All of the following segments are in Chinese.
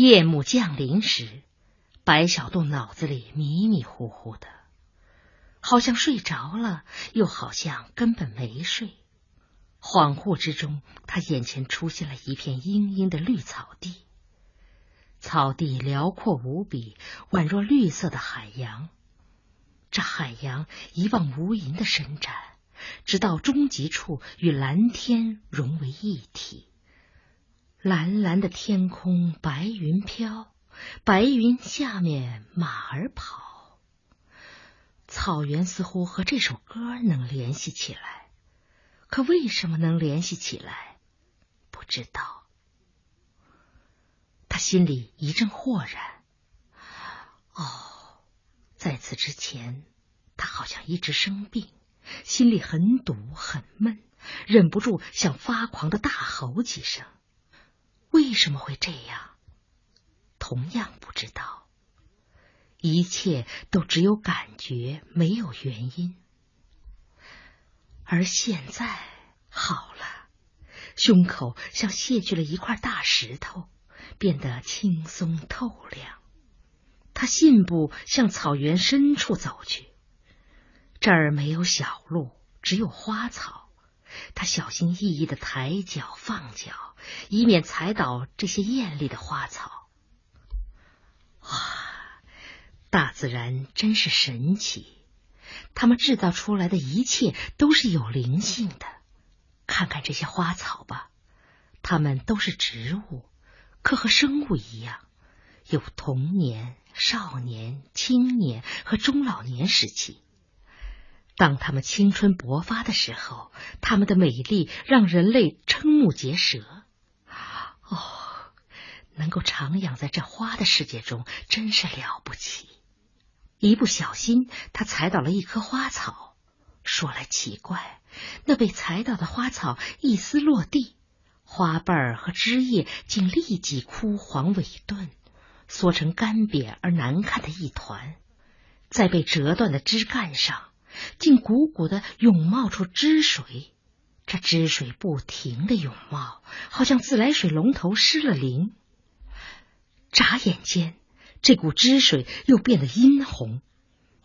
夜幕降临时，白小洞脑子里迷迷糊糊的，好像睡着了，又好像根本没睡。恍惚之中，他眼前出现了一片茵茵的绿草地，草地辽阔无比，宛若绿色的海洋。这海洋一望无垠的伸展，直到终极处与蓝天融为一体。蓝蓝的天空，白云飘，白云下面马儿跑。草原似乎和这首歌能联系起来，可为什么能联系起来？不知道。他心里一阵豁然。哦。在此之前，他好像一直生病，心里很堵很闷，忍不住想发狂的大吼几声。为什么会这样？同样不知道。一切都只有感觉，没有原因。而现在好了，胸口像卸去了一块大石头，变得轻松透亮。他信步向草原深处走去，这儿没有小路，只有花草。他小心翼翼的抬脚放脚，以免踩倒这些艳丽的花草。哇，大自然真是神奇！他们制造出来的一切都是有灵性的。看看这些花草吧，它们都是植物，可和生物一样，有童年。少年、青年和中老年时期，当他们青春勃发的时候，他们的美丽让人类瞠目结舌。哦，能够徜徉在这花的世界中，真是了不起。一不小心，他踩倒了一棵花草。说来奇怪，那被踩倒的花草一丝落地，花瓣儿和枝叶竟立即枯黄萎顿。缩成干瘪而难看的一团，在被折断的枝干上，竟鼓鼓的涌冒出汁水。这汁水不停的涌冒，好像自来水龙头失了灵。眨眼间，这股汁水又变得殷红，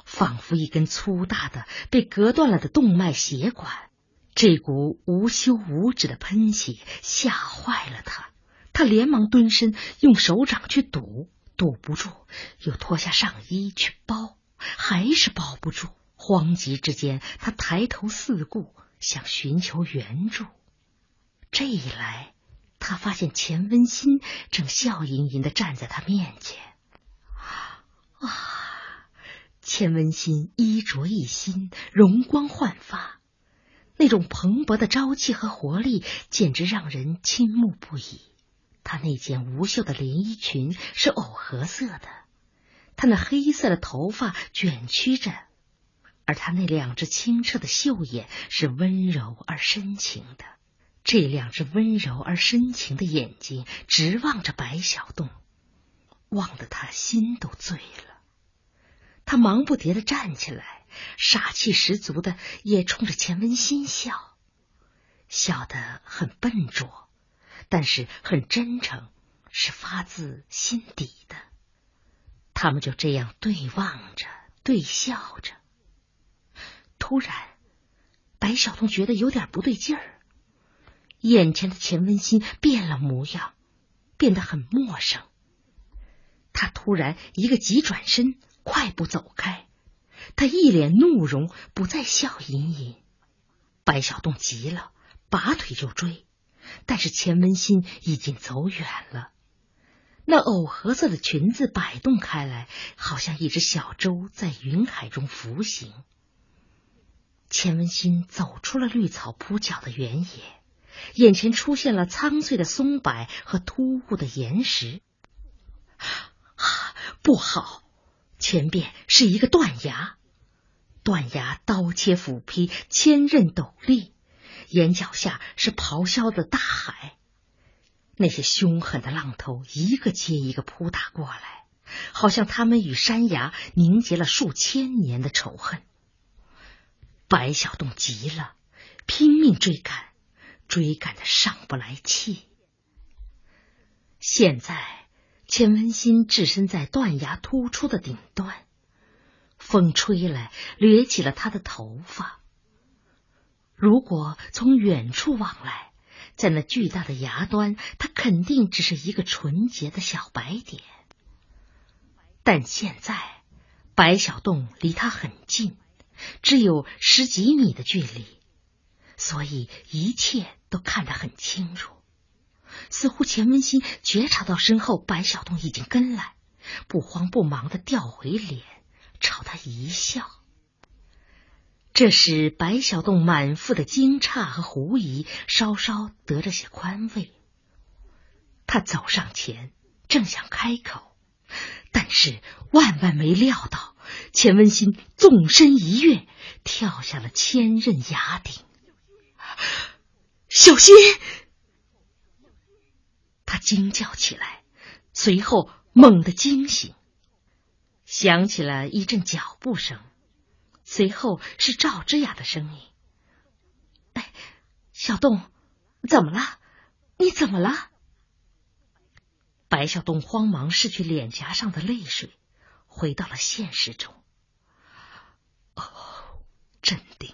仿佛一根粗大的被割断了的动脉血管。这股无休无止的喷血吓坏了他。他连忙蹲身，用手掌去堵，堵不住，又脱下上衣去包，还是包不住。慌急之间，他抬头四顾，想寻求援助。这一来，他发现钱温馨正笑吟吟的站在他面前。啊，钱温馨衣着一新，容光焕发，那种蓬勃的朝气和活力，简直让人倾慕不已。她那件无袖的连衣裙是藕荷色的，她那黑色的头发卷曲着，而他那两只清澈的秀眼是温柔而深情的。这两只温柔而深情的眼睛直望着白小洞，望得他心都醉了。他忙不迭的站起来，傻气十足的也冲着钱文新笑，笑得很笨拙。但是很真诚，是发自心底的。他们就这样对望着，对笑着。突然，白小东觉得有点不对劲儿，眼前的钱文新变了模样，变得很陌生。他突然一个急转身，快步走开。他一脸怒容，不再笑吟吟。白小东急了，拔腿就追。但是钱文新已经走远了，那藕荷色的裙子摆动开来，好像一只小舟在云海中浮行。钱文新走出了绿草铺脚的原野，眼前出现了苍翠的松柏和突兀的岩石。啊，不好！前边是一个断崖，断崖刀切斧劈，千仞陡立。眼脚下是咆哮的大海，那些凶狠的浪头一个接一个扑打过来，好像他们与山崖凝结了数千年的仇恨。白小洞急了，拼命追赶，追赶的上不来气。现在钱文新置身在断崖突出的顶端，风吹来，掠起了他的头发。如果从远处望来，在那巨大的崖端，他肯定只是一个纯洁的小白点。但现在，白小洞离他很近，只有十几米的距离，所以一切都看得很清楚。似乎钱文新觉察到身后白小洞已经跟来，不慌不忙的调回脸，朝他一笑。这使白小洞满腹的惊诧和狐疑稍稍得了些宽慰。他走上前，正想开口，但是万万没料到，钱文新纵身一跃，跳下了千仞崖顶。小心！他惊叫起来，随后猛地惊醒，响起了一阵脚步声，随后是赵之雅的声音：“哎，小洞，怎么了？你怎么了？”白小洞慌忙拭去脸颊上的泪水，回到了现实中。镇定，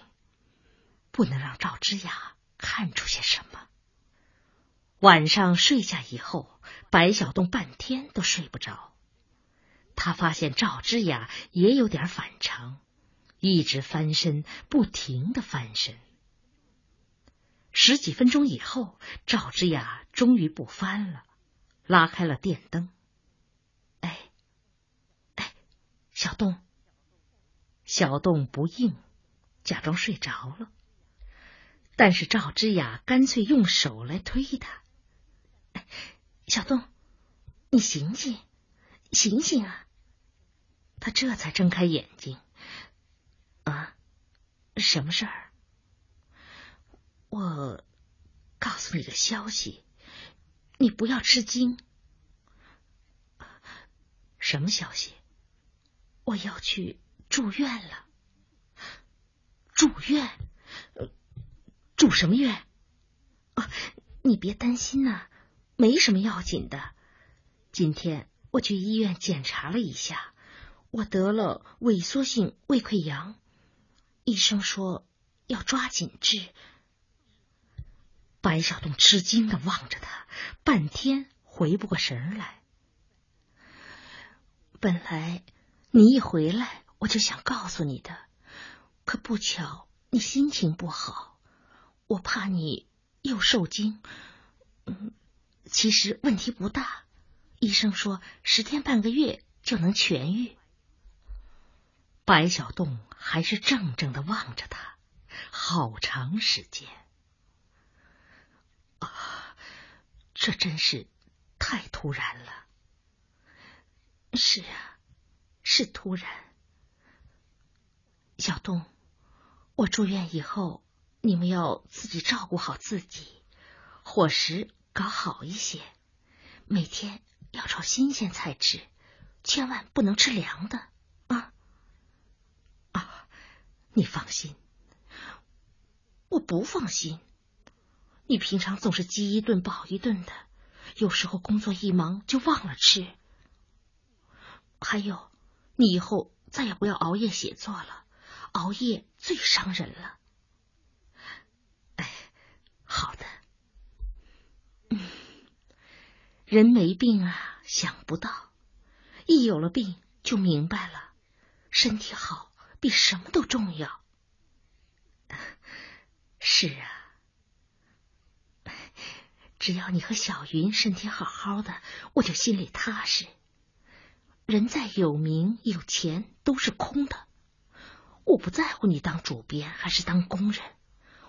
不能让赵之雅看出些什么。晚上睡下以后，白小洞半天都睡不着。他发现赵之雅也有点反常，一直翻身，不停的翻身。十几分钟以后，赵之雅终于不翻了，拉开了电灯。哎，哎，小洞，小洞不应，假装睡着了。但是赵之雅干脆用手来推他。小东，你醒醒，醒醒啊！他这才睁开眼睛。啊，什么事儿？我告诉你个消息，你不要吃惊。什么消息？我要去住院了。住院？住什么院？啊，你别担心呐。没什么要紧的。今天我去医院检查了一下，我得了萎缩性胃溃疡，医生说要抓紧治。白小洞吃惊的望着他，半天回不过神来。本来你一回来，我就想告诉你的，可不巧你心情不好，我怕你又受惊。嗯。其实问题不大，医生说十天半个月就能痊愈。白小洞还是怔怔的望着他，好长时间。啊，这真是太突然了。是啊，是突然。小洞，我住院以后，你们要自己照顾好自己，伙食。搞好一些，每天要炒新鲜菜吃，千万不能吃凉的啊！啊，你放心，我不放心。你平常总是饥一顿饱一顿的，有时候工作一忙就忘了吃。还有，你以后再也不要熬夜写作了，熬夜最伤人了。哎，好的。嗯人没病啊，想不到；一有了病，就明白了。身体好比什么都重要。是啊，只要你和小云身体好好的，我就心里踏实。人再有名有钱都是空的。我不在乎你当主编还是当工人，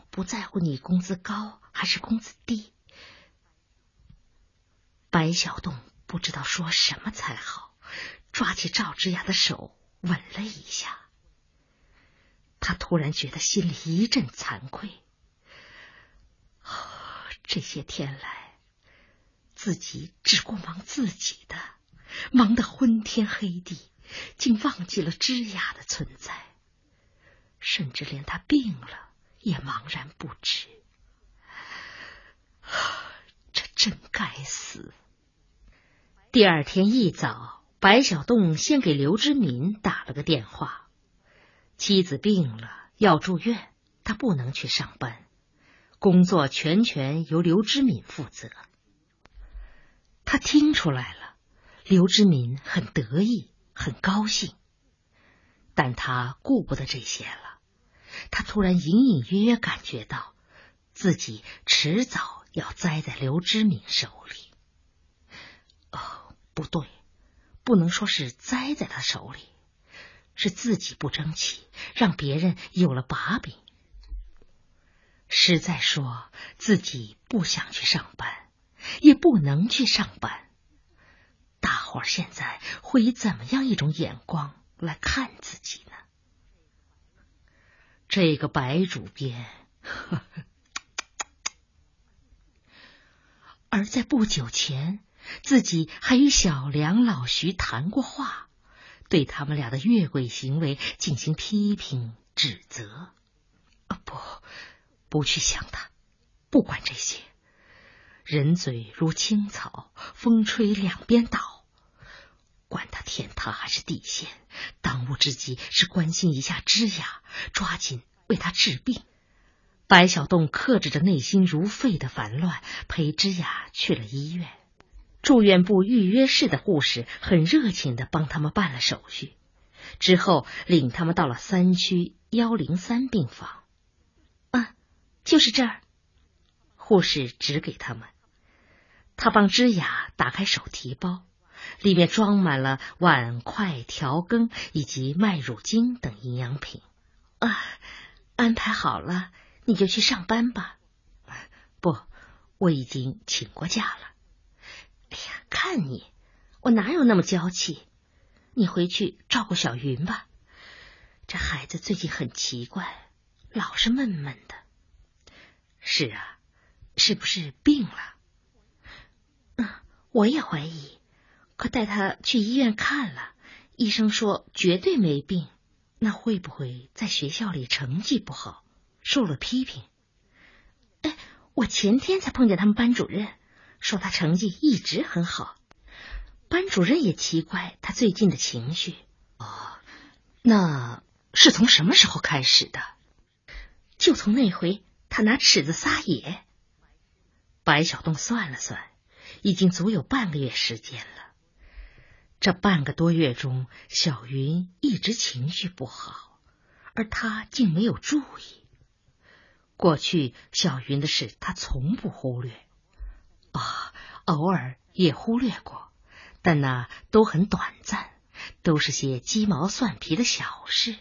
不在乎你工资高还是工资低。白小栋不知道说什么才好，抓起赵之雅的手吻了一下。他突然觉得心里一阵惭愧，这些天来，自己只顾忙自己的，忙得昏天黑地，竟忘记了之雅的存在，甚至连他病了也茫然不知。这真该死！第二天一早，白小栋先给刘知民打了个电话。妻子病了，要住院，他不能去上班，工作全权由刘知敏负责。他听出来了，刘知敏很得意，很高兴，但他顾不得这些了。他突然隐隐约约感觉到，自己迟早要栽在刘知敏手里。哦，不对，不能说是栽在他手里，是自己不争气，让别人有了把柄。实在说自己不想去上班，也不能去上班。大伙儿现在会以怎么样一种眼光来看自己呢？这个白主编，而在不久前。自己还与小梁、老徐谈过话，对他们俩的越轨行为进行批评指责。啊，不，不去想他，不管这些。人嘴如青草，风吹两边倒。管他天塌还是地陷，当务之急是关心一下芝雅，抓紧为他治病。白小栋克制着内心如沸的烦乱，陪芝雅去了医院。住院部预约室的护士很热情的帮他们办了手续，之后领他们到了三区幺零三病房。啊，就是这儿。护士指给他们，他帮芝雅打开手提包，里面装满了碗筷、调羹以及麦乳精等营养品。啊，安排好了，你就去上班吧。不，我已经请过假了。哎呀，看你，我哪有那么娇气？你回去照顾小云吧。这孩子最近很奇怪，老是闷闷的。是啊，是不是病了？嗯，我也怀疑。可带他去医院看了，医生说绝对没病。那会不会在学校里成绩不好，受了批评？哎，我前天才碰见他们班主任。说他成绩一直很好，班主任也奇怪他最近的情绪。哦，那是从什么时候开始的？就从那回他拿尺子撒野。白小栋算了算，已经足有半个月时间了。这半个多月中，小云一直情绪不好，而他竟没有注意。过去小云的事，他从不忽略。啊，偶尔也忽略过，但那都很短暂，都是些鸡毛蒜皮的小事。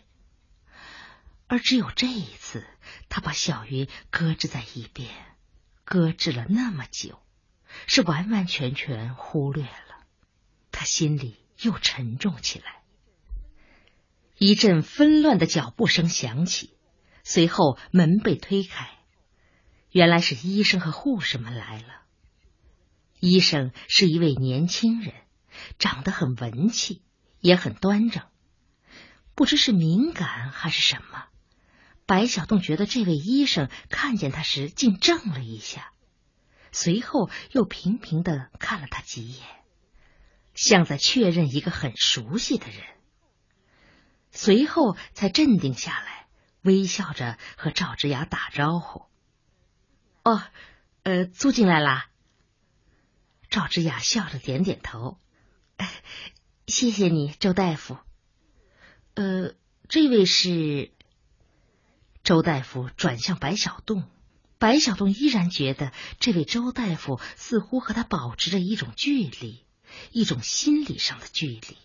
而只有这一次，他把小云搁置在一边，搁置了那么久，是完完全全忽略了。他心里又沉重起来。一阵纷乱的脚步声响起，随后门被推开，原来是医生和护士们来了。医生是一位年轻人，长得很文气，也很端正。不知是敏感还是什么，白小栋觉得这位医生看见他时竟怔了一下，随后又平平的看了他几眼，像在确认一个很熟悉的人，随后才镇定下来，微笑着和赵之雅打招呼：“哦，呃，租进来啦。”赵之雅笑着点点头，谢谢你，周大夫。呃，这位是周大夫，转向白小栋。白小栋依然觉得这位周大夫似乎和他保持着一种距离，一种心理上的距离，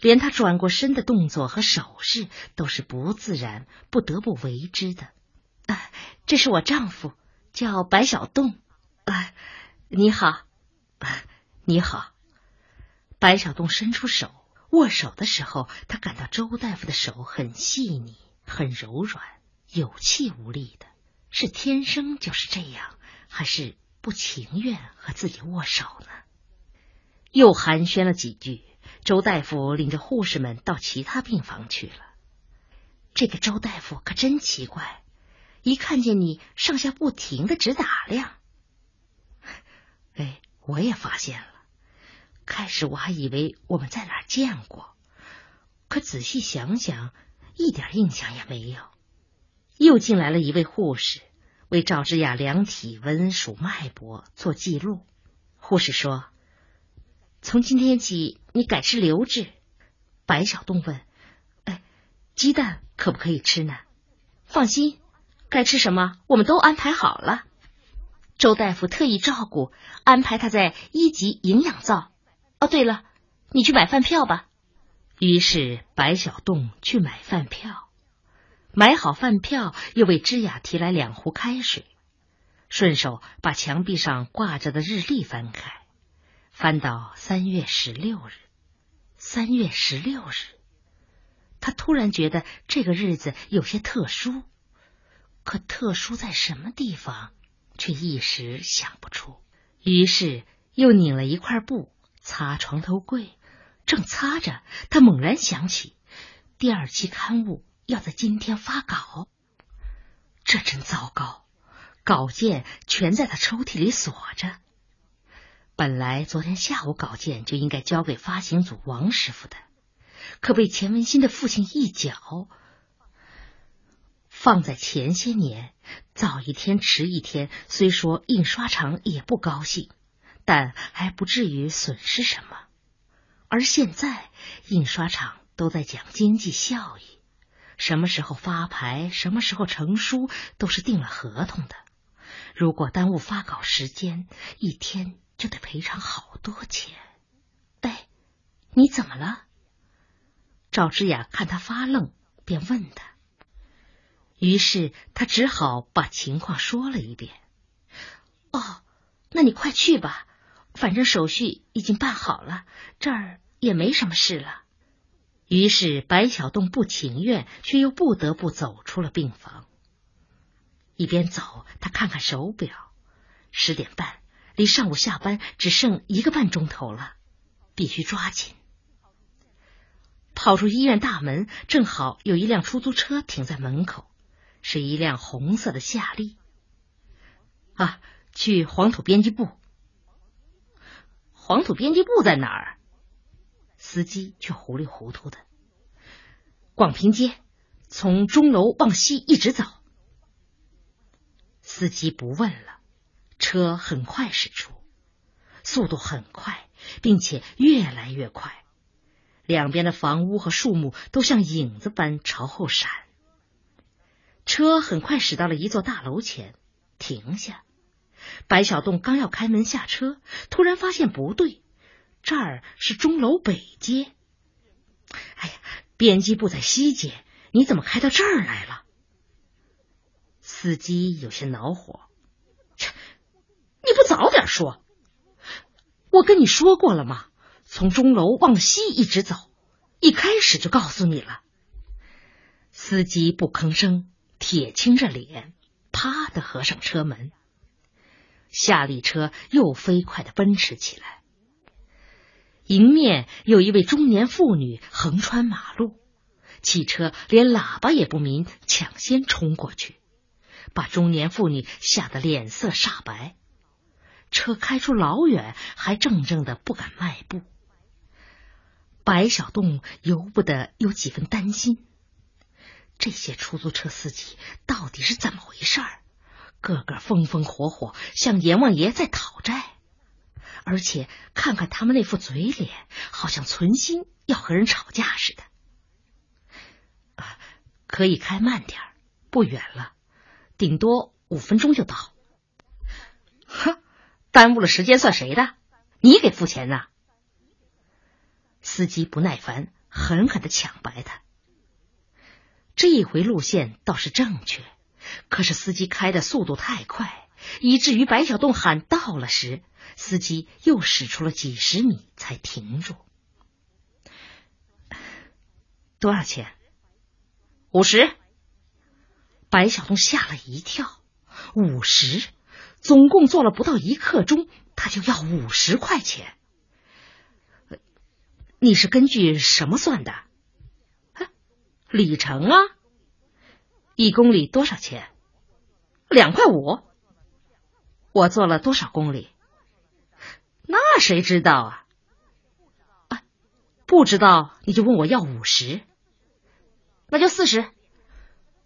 连他转过身的动作和手势都是不自然，不得不为之的。啊，这是我丈夫，叫白小栋。啊，你好。啊你好，白小栋伸出手握手的时候，他感到周大夫的手很细腻、很柔软、有气无力的，是天生就是这样，还是不情愿和自己握手呢？又寒暄了几句，周大夫领着护士们到其他病房去了。这个周大夫可真奇怪，一看见你，上下不停的直打量。哎。我也发现了，开始我还以为我们在哪见过，可仔细想想，一点印象也没有。又进来了一位护士，为赵之雅量体温、数脉搏、做记录。护士说：“从今天起，你改吃流质。”白小洞问：“哎，鸡蛋可不可以吃呢？”放心，该吃什么我们都安排好了。周大夫特意照顾，安排他在一级营养灶。哦，对了，你去买饭票吧。于是白小洞去买饭票，买好饭票，又为芝雅提来两壶开水，顺手把墙壁上挂着的日历翻开，翻到三月十六日。三月十六日。他突然觉得这个日子有些特殊，可特殊在什么地方，却一时想不出。于是又拧了一块布擦床头柜，正擦着，他猛然想起第二期刊物要在今天发稿，这真糟糕！稿件全在他抽屉里锁着。本来昨天下午稿件就应该交给发行组王师傅的。可被钱文新的父亲一搅，放在前些年，早一天迟一天，虽说印刷厂也不高兴，但还不至于损失什么。而现在，印刷厂都在讲经济效益，什么时候发牌，什么时候成书，都是定了合同的。如果耽误发稿时间，一天就得赔偿好多钱。哎，你怎么了？赵之雅看他发愣，便问他。于是他只好把情况说了一遍。哦，那你快去吧，反正手续已经办好了，这儿也没什么事了。于是白小栋不情愿，却又不得不走出了病房。一边走，他看看手表，十点半，离上午下班只剩一个半钟头了，必须抓紧。跑出医院大门，正好有一辆出租车停在门口，是一辆红色的夏利。啊，去黄土编辑部。黄土编辑部在哪儿？司机却糊里糊涂的。广平街，从钟楼往西一直走。司机不问了，车很快驶出，速度很快，并且越来越快。两边的房屋和树木都像影子般朝后闪。车很快驶到了一座大楼前，停下。白小洞刚要开门下车，突然发现不对，这儿是钟楼北街。哎呀，编辑部在西街，你怎么开到这儿来了？司机有些恼火：“，早点说！我跟你说过了吗？”从钟楼往西一直走，一开始就告诉你了。司机不吭声，铁青着脸，啪的合上车门。夏利车又飞快的奔驰起来。迎面有一位中年妇女横穿马路，汽车连喇叭也不鸣，抢先冲过去，把中年妇女吓得脸色煞白。车开出老远，还怔怔的不敢迈步。白小洞由不得有几分担心，这些出租车司机到底是怎么回事儿？个个风风火火，向阎王爷在讨债，而且看看他们那副嘴脸，好像存心要和人吵架似的。啊，可以开慢点儿，不远了，顶多五分钟就到。哼，耽误了时间算谁的？你给付钱呐？司机不耐烦，狠狠的抢白他。这一回路线倒是正确，可是司机开的速度太快，以至于白小洞喊到了时，司机又驶出了几十米才停住。多少钱？五十。白小洞吓了一跳，五十，总共坐了不到一刻钟，他就要五十块钱。你是根据什么算的？啊里程啊，一公里多少钱？两块五。我做了多少公里？那谁知道啊？不知道你就问我要五十，那就四十。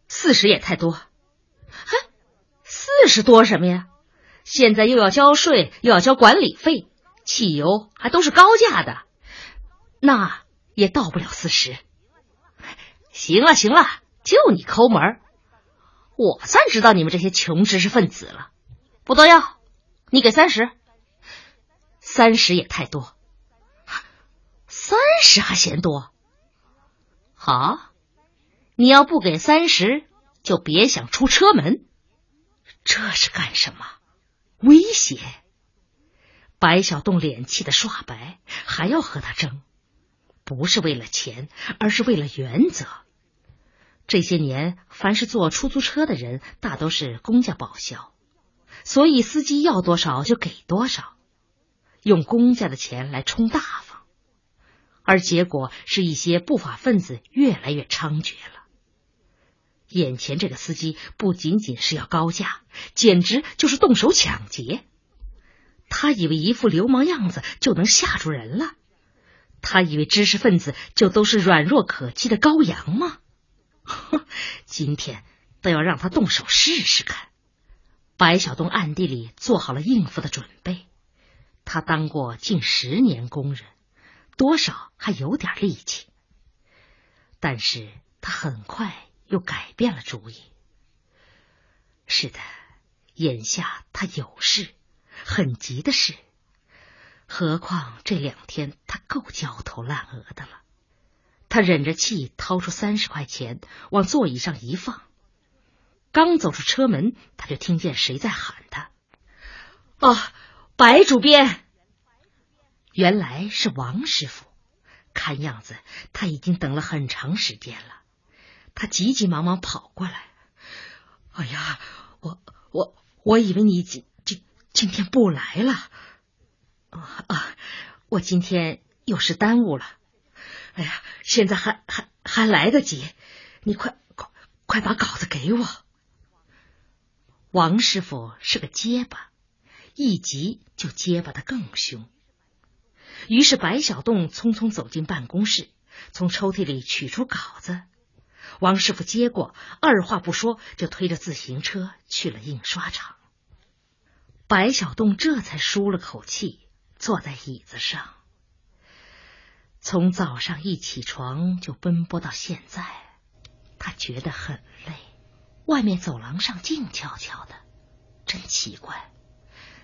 四十也太多，哼，四十多什么呀？现在又要交税，又要交管理费，汽油还都是高价的，那也到不了四十。行了行了，就你抠门我算知道你们这些穷知识分子了。不多要，你给三十，三十也太多，三十还嫌多？好。你要不给三十，就别想出车门。这是干什么？威胁！白小洞脸气的刷白，还要和他争，不是为了钱，而是为了原则。这些年，凡是坐出租车的人，大都是公家报销，所以司机要多少就给多少，用公家的钱来充大方，而结果是一些不法分子越来越猖獗了。眼前这个司机不仅仅是要高价，简直就是动手抢劫。他以为一副流氓样子就能吓住人了？他以为知识分子就都是软弱可欺的羔羊吗？哼，今天都要让他动手试试看。白小东暗地里做好了应付的准备。他当过近十年工人，多少还有点力气。但是他很快。又改变了主意。是的，眼下他有事，很急的事。何况这两天他够焦头烂额的了。他忍着气掏出三十块钱，往座椅上一放。刚走出车门，他就听见谁在喊他：“哦，白主编！”原来是王师傅。看样子他已经等了很长时间了。他急急忙忙跑过来，哎呀，我我我以为你今今今天不来了，啊啊，我今天有事耽误了，哎呀，现在还还还来得及，你快快快把稿子给我。王师傅是个结巴，一急就结巴的更凶。于是白小洞匆匆走进办公室，从抽屉里取出稿子。王师傅接过，二话不说就推着自行车去了印刷厂。白小栋这才舒了口气，坐在椅子上。从早上一起床就奔波到现在，他觉得很累。外面走廊上静悄悄的，真奇怪。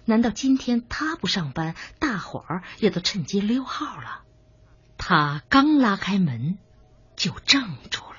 难道今天他不上班，大伙儿也都趁机溜号了？他刚拉开门，就怔住了。